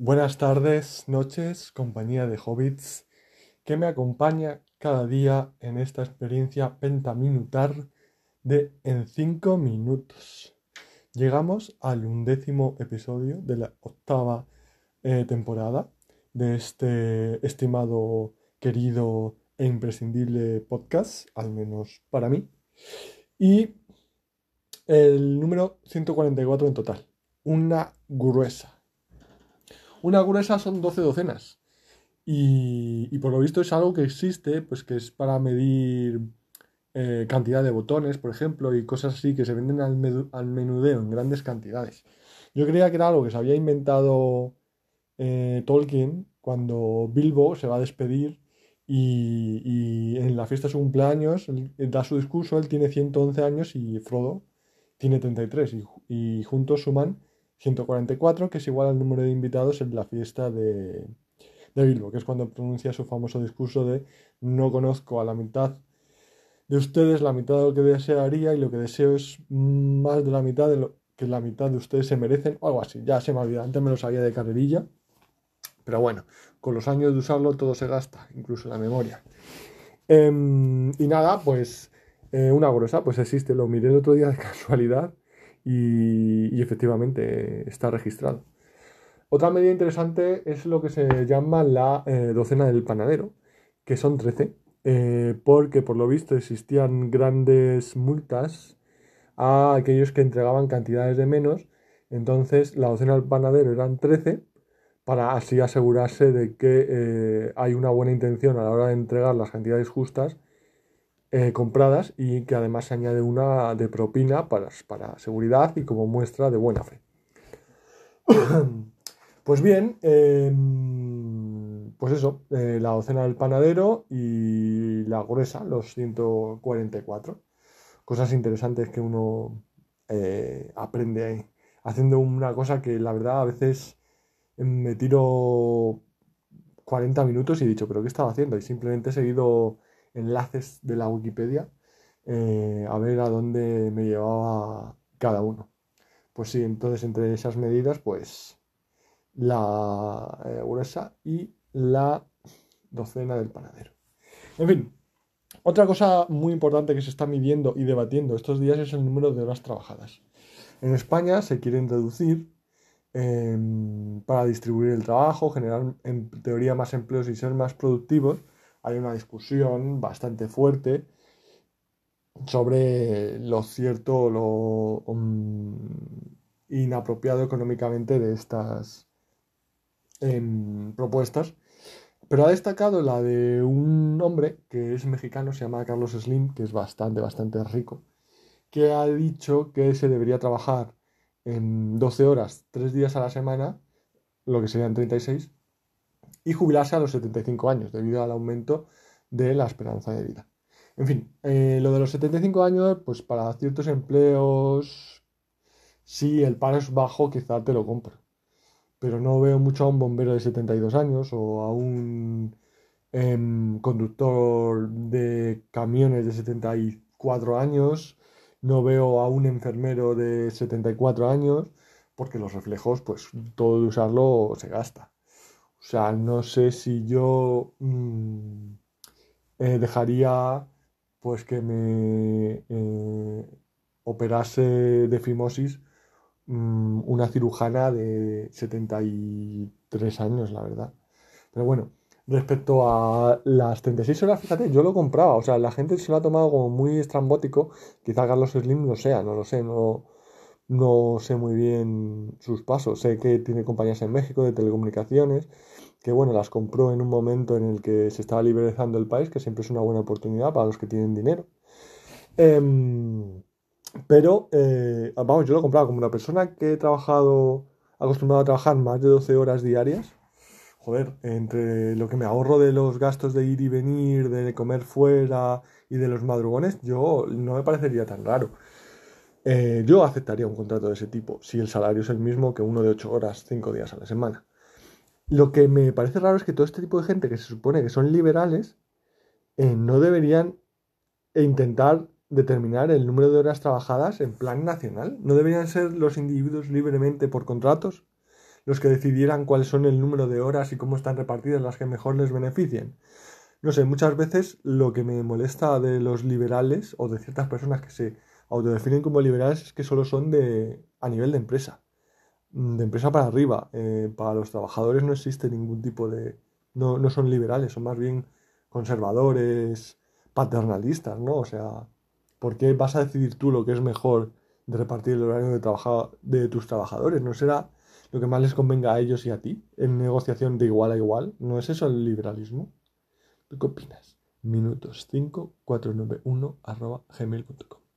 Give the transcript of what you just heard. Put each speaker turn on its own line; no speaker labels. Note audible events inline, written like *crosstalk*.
Buenas tardes, noches, compañía de hobbits que me acompaña cada día en esta experiencia pentaminutar de en 5 minutos. Llegamos al undécimo episodio de la octava eh, temporada de este estimado, querido e imprescindible podcast, al menos para mí. Y el número 144 en total. Una gruesa una gruesa son 12 docenas. Y, por lo visto es algo que existe, pues que es para medir eh, cantidad de botones, por ejemplo, y cosas así que se venden al, menudeo en grandes cantidades. Yo creía que era algo que se había inventado eh, Tolkien cuando Bilbo se va a despedir y, en la fiesta de su cumpleaños da su discurso, él tiene 111 años y Frodo tiene 33 y, y juntos suman 144, que es igual al número de invitados en la fiesta de, de Bilbo, que es cuando pronuncia su famoso discurso de no conozco a la mitad de ustedes, la mitad de lo que desearía y lo que deseo es más de la mitad de lo que la mitad de ustedes se merecen, o algo así. Ya se me olvidó, antes me lo sabía de carrerilla, pero bueno, con los años de usarlo todo se gasta, incluso la memoria. Em, y nada, pues eh, una gruesa, pues existe, lo miré el otro día de casualidad y, efectivamente está registrado. Otra medida interesante es lo que se llama la eh, docena del panadero, que son 13, eh, porque por lo visto existían grandes multas a aquellos que entregaban cantidades de menos, entonces la docena del panadero eran 13 para así asegurarse de que eh, hay una buena intención a la hora de entregar las cantidades justas eh, compradas y que además se añade una de propina para, para seguridad y como muestra de buena fe. *coughs* pues bien, em, pues eso, eh, la docena del panadero y la gruesa, los 144. Cosas interesantes que uno eh, aprende haciendo una cosa que la verdad a veces me tiro 40 minutos y he dicho, pero ¿qué estaba haciendo? Y simplemente he seguido enlaces de la Wikipedia eh, a ver a dónde me llevaba cada uno. Pues sí, entonces entre esas medidas, pues la eh, gruesa y la docena del panadero. En fin, otra cosa muy importante que se está midiendo y debatiendo estos días es el número de horas trabajadas. En España se quieren reducir em, para distribuir el trabajo, generar en teoría más empleos y ser más productivos hay una discusión bastante fuerte sobre lo cierto, lo um, inapropiado económicamente de estas em, propuestas. Pero ha destacado la de un hombre que es mexicano, se llama Carlos Slim, que es bastante, bastante rico, que ha dicho que se debería trabajar en 12 horas, 3 días a la semana, lo que serían 36, y jubilarse a los 75 años debido al aumento de la esperanza de vida. En fin, eh, lo de los 75 años, pues para ciertos empleos, si el paro es bajo, quizá te lo compro. Pero no veo mucho a un bombero de 72 años o a un em, conductor de camiones de 74 años. No veo a un enfermero de 74 años, porque los reflejos, pues todo de usarlo se gasta. O sea, no sé si yo mm, eh, dejaría pues que me eh, operase de fimosis mm, una cirujana de 73 años, la verdad. Pero bueno, respecto a las 36 horas, fíjate, yo lo compraba. O sea, la gente se lo ha tomado como muy estrambótico. Quizá Carlos Slim lo sea, no lo sé, no, no sé muy bien sus pasos. Sé que tiene compañías en México de telecomunicaciones que bueno, las compró en un momento en el que se estaba liberalizando el país, que siempre es una buena oportunidad para los que tienen dinero. Em, pero, eh, vamos, yo lo he comprado como una persona que he trabajado, acostumbrado a trabajar más de 12 horas diarias. Joder, entre lo que me ahorro de los gastos de ir y venir, de comer fuera y de los madrugones, yo no me parecería tan raro. Eh, yo aceptaría un contrato de ese tipo si el salario es el mismo que uno de 8 horas, 5 días a la semana. Lo que me parece raro es que todo este tipo de gente que se supone que son liberales eh, no deberían intentar determinar el número de horas trabajadas en plan nacional. ¿No deberían ser los individuos libremente por contratos los que decidieran cuáles son el número de horas y cómo están repartidas las que mejor les beneficien. No sé, muchas veces lo que me molesta de los liberales o de ciertas personas que se autodefinen como liberales es que solo son de a nivel de empresa, de empresa para arriba. Eh, para los trabajadores no existe ningún tipo de... No, no son liberales, son más bien conservadores, paternalistas, ¿no? O sea, ¿por qué vas a decidir tú lo que es mejor de repartir el horario de, de tus trabajadores? ¿No será lo que más les convenga a ellos y a ti en negociación de igual a igual? ¿No es eso el liberalismo? ¿Tú qué opinas? Minutos 5491 arroba gmail.com